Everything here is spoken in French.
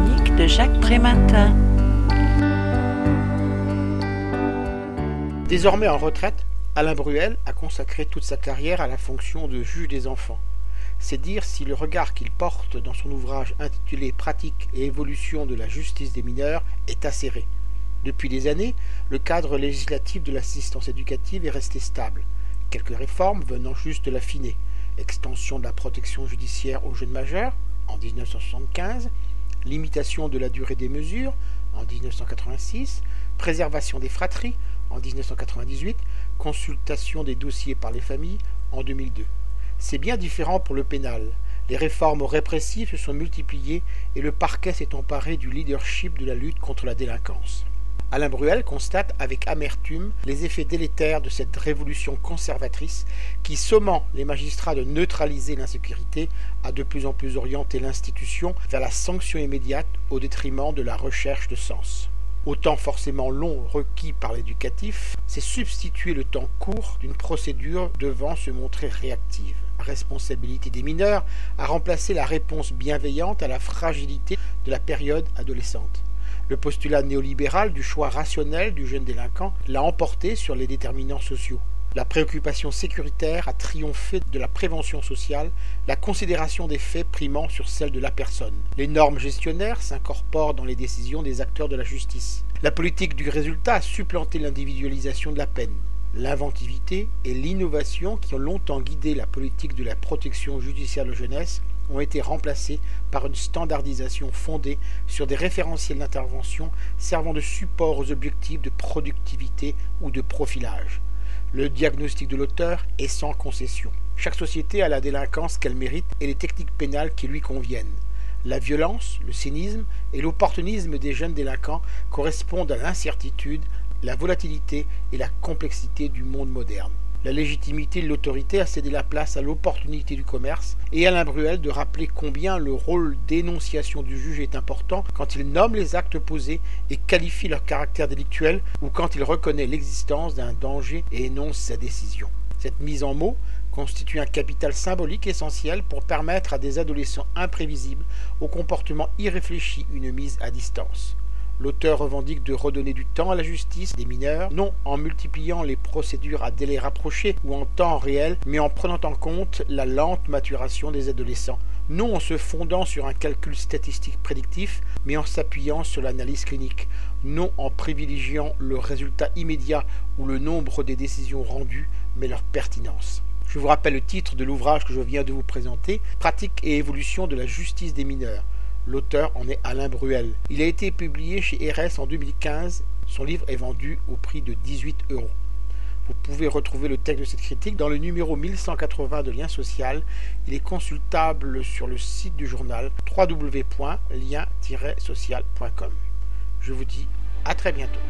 de Jacques Prématin. Désormais en retraite, Alain Bruel a consacré toute sa carrière à la fonction de juge des enfants. C'est dire si le regard qu'il porte dans son ouvrage intitulé Pratique et évolution de la justice des mineurs est acéré. Depuis des années, le cadre législatif de l'assistance éducative est resté stable, quelques réformes venant juste de l'affiner. Extension de la protection judiciaire aux jeunes majeurs en 1975, limitation de la durée des mesures en 1986, préservation des fratries en 1998, consultation des dossiers par les familles en 2002. C'est bien différent pour le pénal. Les réformes répressives se sont multipliées et le parquet s'est emparé du leadership de la lutte contre la délinquance. Alain Bruel constate avec amertume les effets délétères de cette révolution conservatrice qui, sommant les magistrats de neutraliser l'insécurité, a de plus en plus orienté l'institution vers la sanction immédiate au détriment de la recherche de sens. Au temps forcément long requis par l'éducatif, c'est substituer le temps court d'une procédure devant se montrer réactive. La responsabilité des mineurs a remplacé la réponse bienveillante à la fragilité de la période adolescente. Le postulat néolibéral du choix rationnel du jeune délinquant l'a emporté sur les déterminants sociaux. La préoccupation sécuritaire a triomphé de la prévention sociale, la considération des faits primant sur celle de la personne. Les normes gestionnaires s'incorporent dans les décisions des acteurs de la justice. La politique du résultat a supplanté l'individualisation de la peine. L'inventivité et l'innovation qui ont longtemps guidé la politique de la protection judiciaire de jeunesse ont été remplacés par une standardisation fondée sur des référentiels d'intervention servant de support aux objectifs de productivité ou de profilage. Le diagnostic de l'auteur est sans concession. Chaque société a la délinquance qu'elle mérite et les techniques pénales qui lui conviennent. La violence, le cynisme et l'opportunisme des jeunes délinquants correspondent à l'incertitude, la volatilité et la complexité du monde moderne. La légitimité de l'autorité a cédé la place à l'opportunité du commerce et Alain Bruel de rappeler combien le rôle d'énonciation du juge est important quand il nomme les actes posés et qualifie leur caractère délictuel ou quand il reconnaît l'existence d'un danger et énonce sa décision. Cette mise en mots constitue un capital symbolique essentiel pour permettre à des adolescents imprévisibles au comportement irréfléchi une mise à distance. L'auteur revendique de redonner du temps à la justice des mineurs, non en multipliant les procédures à délai rapproché ou en temps réel, mais en prenant en compte la lente maturation des adolescents, non en se fondant sur un calcul statistique prédictif, mais en s'appuyant sur l'analyse clinique, non en privilégiant le résultat immédiat ou le nombre des décisions rendues, mais leur pertinence. Je vous rappelle le titre de l'ouvrage que je viens de vous présenter, Pratique et évolution de la justice des mineurs. L'auteur en est Alain Bruel. Il a été publié chez RS en 2015. Son livre est vendu au prix de 18 euros. Vous pouvez retrouver le texte de cette critique dans le numéro 1180 de Lien Social. Il est consultable sur le site du journal www.lien-social.com. Je vous dis à très bientôt.